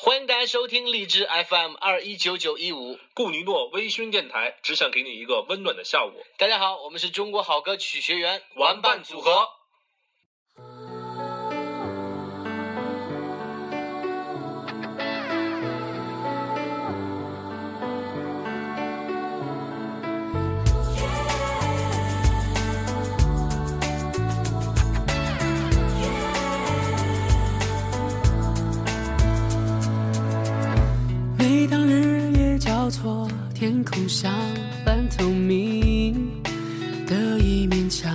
欢迎大家收听荔枝 FM 二一九九一五，顾尼诺微醺电台，只想给你一个温暖的下午。大家好，我们是中国好歌曲学员玩伴组合。天空像半透明的一面墙，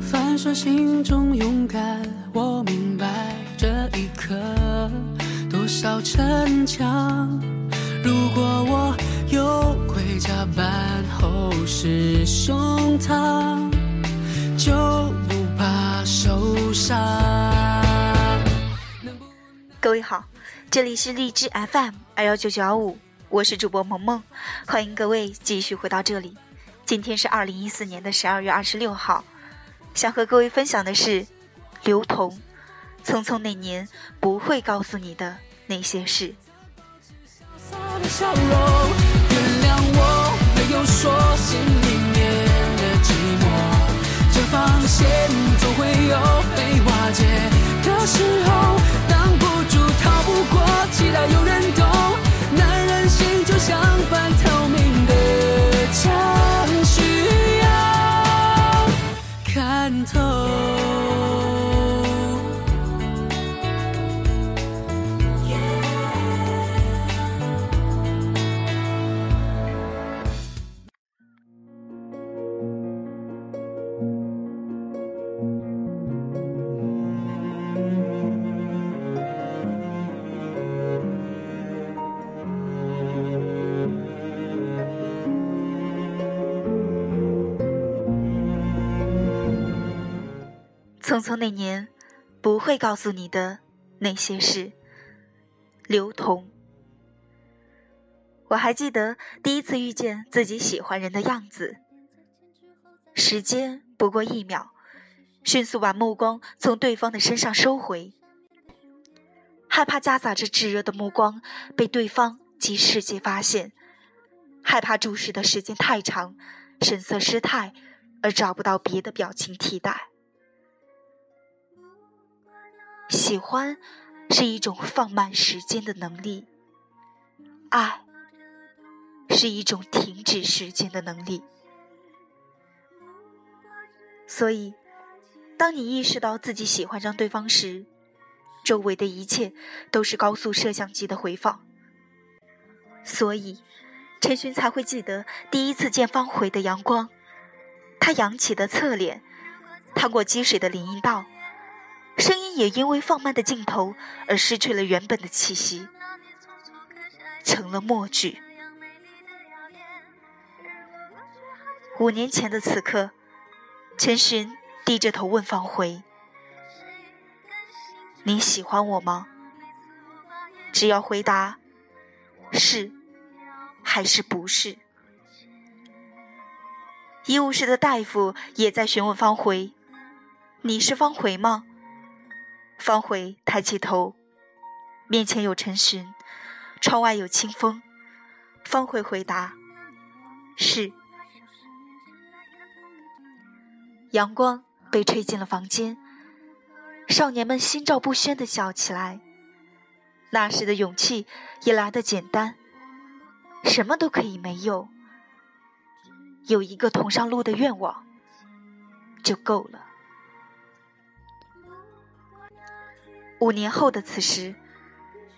反射心中勇敢。我明白这一刻多少逞强。如果我有盔甲般厚实胸膛，就不怕受伤。各位好，这里是荔枝 FM 二幺九九幺五，我是主播萌萌，欢迎各位继续回到这里。今天是二零一四年的十二月二十六号，想和各位分享的是刘同《匆匆那年不会告诉你的那些事》。的笑容，原谅我没有说心里面的寂寞。这防线总会有被瓦解的时候，过，期待有人懂。男人心就像半透匆匆那年，不会告诉你的那些事。刘同，我还记得第一次遇见自己喜欢人的样子。时间不过一秒，迅速把目光从对方的身上收回，害怕夹杂着炙热的目光被对方及世界发现，害怕注视的时间太长，神色失态，而找不到别的表情替代。喜欢是一种放慢时间的能力，爱是一种停止时间的能力。所以，当你意识到自己喜欢上对方时，周围的一切都是高速摄像机的回放。所以，陈寻才会记得第一次见方回的阳光，他扬起的侧脸，趟过积水的林荫道。声音也因为放慢的镜头而失去了原本的气息，成了默剧。五年前的此刻，陈寻低着头问方回：“你喜欢我吗？”只要回答是还是不是。医务室的大夫也在询问方回：“你是方回吗？”方回抬起头，面前有陈寻，窗外有清风。方回回答：“是。”阳光被吹进了房间，少年们心照不宣的笑起来。那时的勇气也来得简单，什么都可以没有，有一个同上路的愿望就够了。五年后的此时，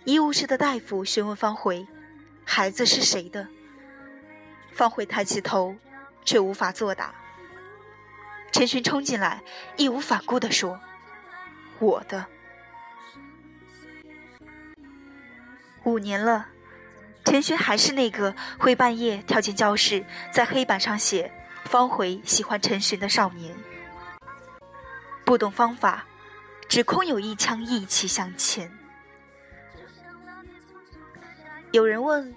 医务室的大夫询问方回：“孩子是谁的？”方回抬起头，却无法作答。陈寻冲进来，义无反顾地说：“我的。”五年了，陈寻还是那个会半夜跳进教室，在黑板上写“方回喜欢陈寻”的少年，不懂方法。只空有一腔义气向前。有人问：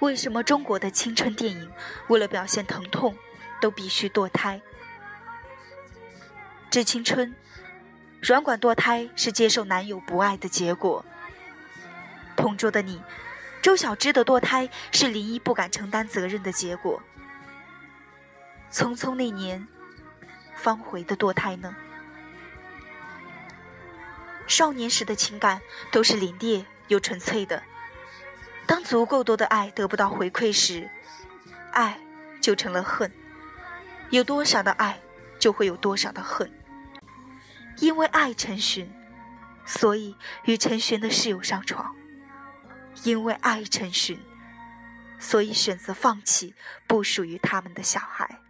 为什么中国的青春电影为了表现疼痛，都必须堕胎？致青春，软管堕胎是接受男友不爱的结果。同桌的你，周小栀的堕胎是林一不敢承担责任的结果。匆匆那年，方茴的堕胎呢？少年时的情感都是凛冽又纯粹的，当足够多的爱得不到回馈时，爱就成了恨。有多少的爱，就会有多少的恨。因为爱陈寻，所以与陈寻的室友上床；因为爱陈寻，所以选择放弃不属于他们的小孩。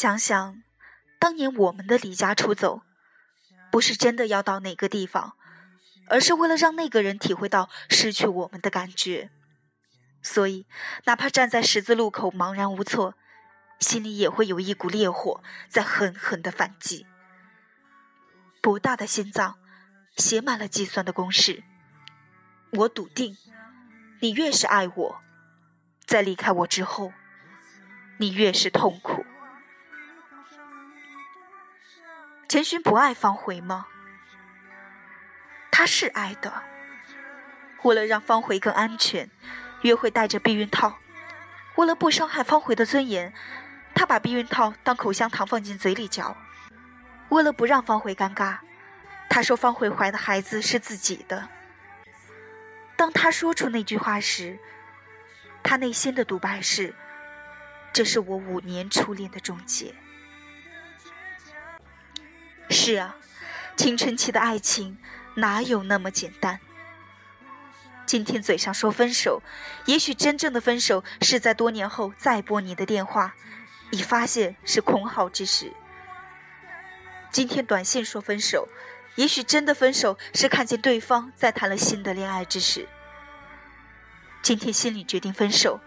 想想，当年我们的离家出走，不是真的要到哪个地方，而是为了让那个人体会到失去我们的感觉。所以，哪怕站在十字路口茫然无措，心里也会有一股烈火在狠狠的反击。博大的心脏，写满了计算的公式。我笃定，你越是爱我，在离开我之后，你越是痛苦。陈寻不爱方茴吗？他是爱的。为了让方茴更安全，约会带着避孕套。为了不伤害方茴的尊严，他把避孕套当口香糖放进嘴里嚼。为了不让方茴尴尬，他说方茴怀的孩子是自己的。当他说出那句话时，他内心的独白是：“这是我五年初恋的终结。”是啊，青春期的爱情哪有那么简单？今天嘴上说分手，也许真正的分手是在多年后再拨你的电话，已发现是空号之时。今天短信说分手，也许真的分手是看见对方在谈了新的恋爱之时。今天心里决定分手，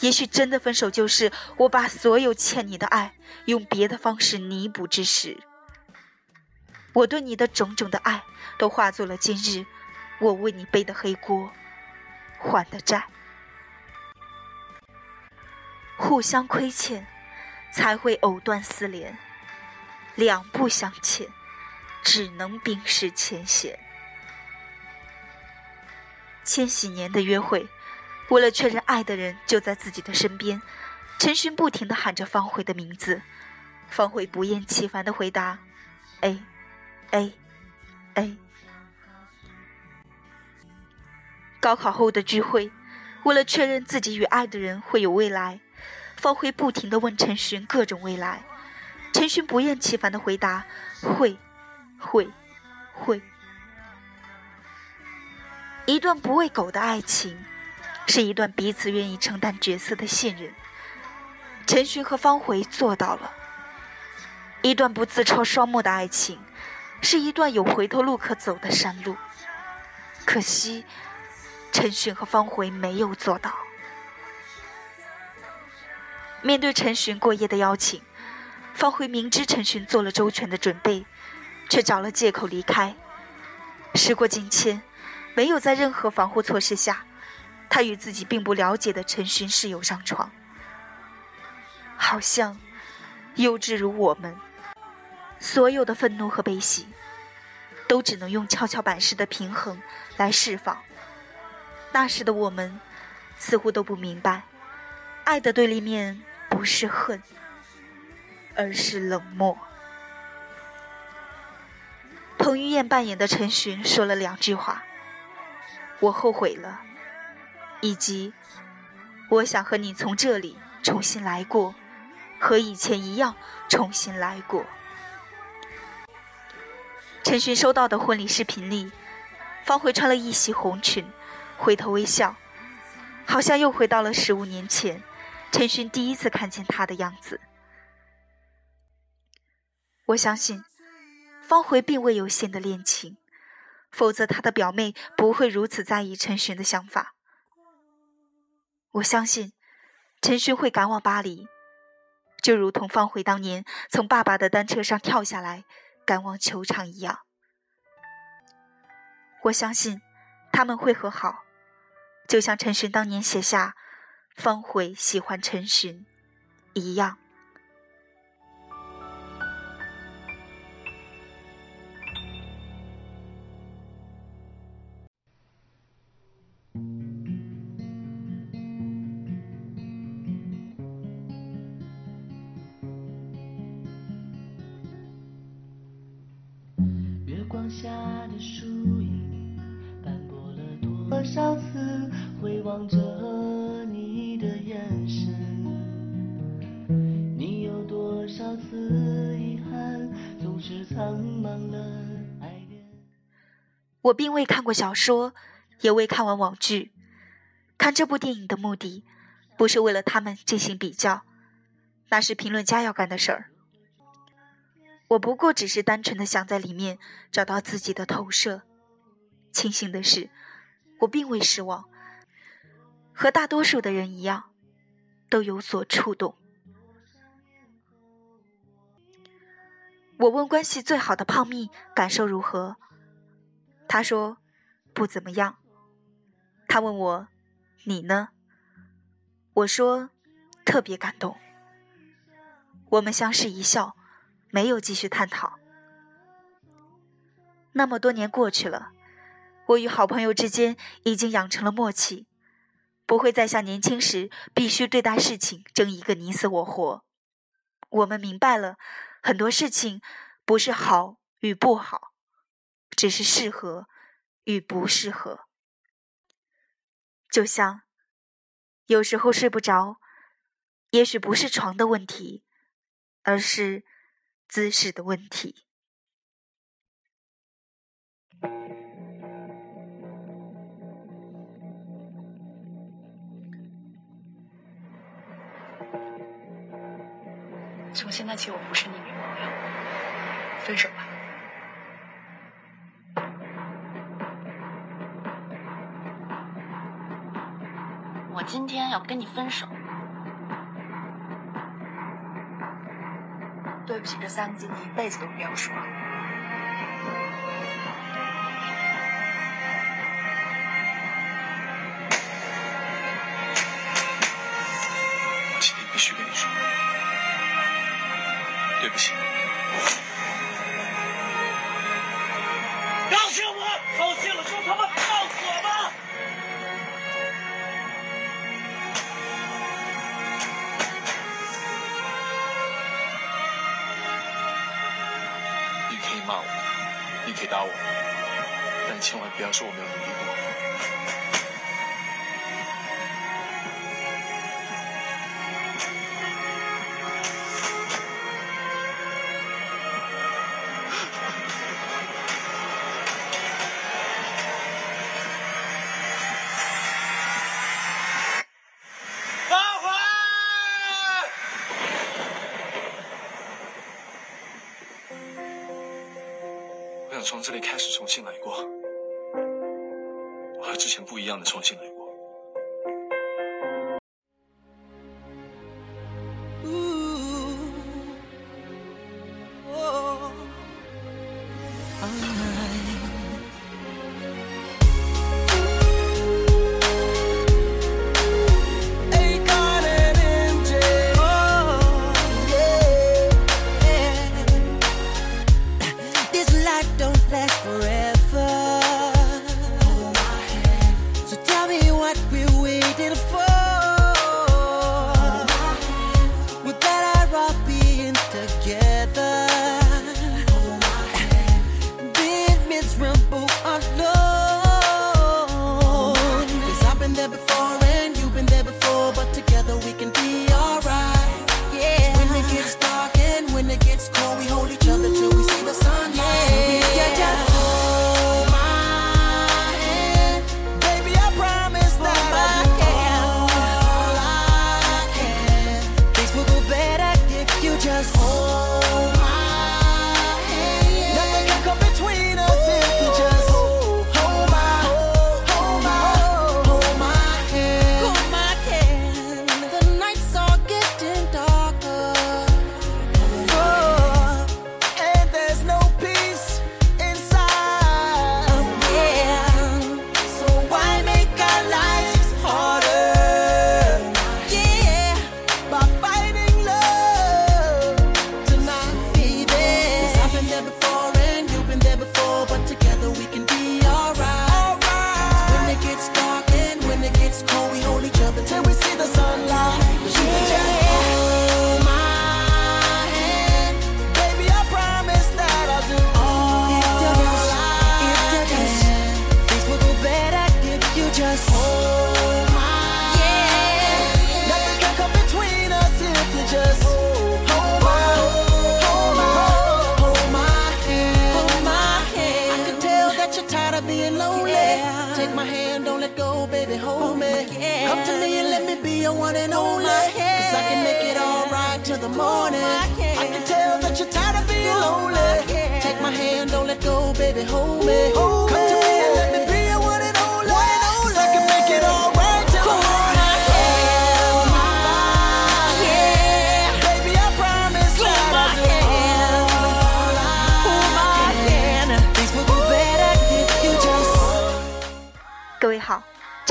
也许真的分手就是我把所有欠你的爱用别的方式弥补之时。我对你的种种的爱，都化作了今日我为你背的黑锅，还的债。互相亏欠，才会藕断丝连；两不相欠，只能冰释前嫌。千禧年的约会，为了确认爱的人就在自己的身边，陈寻不停的喊着方茴的名字，方茴不厌其烦的回答 a，a，。高考后的聚会，为了确认自己与爱的人会有未来，方茴不停的问陈寻各种未来。陈寻不厌其烦的回答：会，会，会。一段不喂狗的爱情，是一段彼此愿意承担角色的信任。陈寻和方茴做到了。一段不自戳双目的爱情。是一段有回头路可走的山路，可惜陈寻和方茴没有做到。面对陈寻过夜的邀请，方茴明知陈寻做了周全的准备，却找了借口离开。时过境迁，没有在任何防护措施下，他与自己并不了解的陈寻室友上床，好像幼稚如我们。所有的愤怒和悲喜，都只能用跷跷板式的平衡来释放。那时的我们，似乎都不明白，爱的对立面不是恨，而是冷漠。彭于晏扮演的陈寻说了两句话：“我后悔了”，以及“我想和你从这里重新来过，和以前一样重新来过”。陈寻收到的婚礼视频里，方茴穿了一袭红裙，回头微笑，好像又回到了十五年前，陈寻第一次看见她的样子。我相信，方茴并未有新的恋情，否则他的表妹不会如此在意陈寻的想法。我相信，陈勋会赶往巴黎，就如同方茴当年从爸爸的单车上跳下来赶往球场一样。我相信，他们会和好，就像陈寻当年写下“方茴喜欢陈寻”一样。望着你的眼神。你有多少次遗憾，总是苍茫了爱恋。我并未看过小说，也未看完网剧。看这部电影的目的，不是为了他们进行比较，那是评论家要干的事儿。我不过只是单纯的想在里面找到自己的投射。庆幸的是，我并未失望，和大多数的人一样，都有所触动。我问关系最好的胖蜜感受如何，他说不怎么样。他问我你呢？我说特别感动。我们相视一笑。没有继续探讨。那么多年过去了，我与好朋友之间已经养成了默契，不会再像年轻时必须对待事情争一个你死我活。我们明白了很多事情不是好与不好，只是适合与不适合。就像有时候睡不着，也许不是床的问题，而是。姿势的问题。从现在起，我不是你女朋友，分手吧。我今天要跟你分手。对不起，这三个字你一辈子都不要说。回答我，但你千万不要说我没有努力过。从这里开始重新来过，我和之前不一样的重新来过。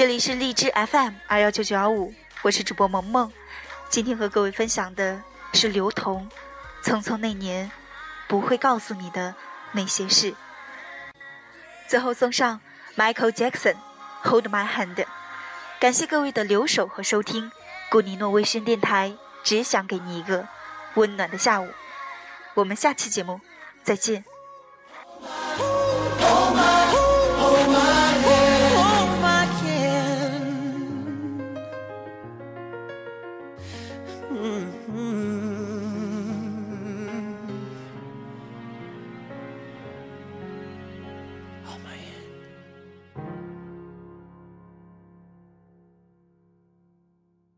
这里是荔枝 FM 二幺九九幺五，我是主播萌萌。今天和各位分享的是刘同《匆匆那年》，不会告诉你的那些事。最后送上 Michael Jackson《Hold My Hand》。感谢各位的留守和收听，古尼诺微醺电台只想给你一个温暖的下午。我们下期节目再见。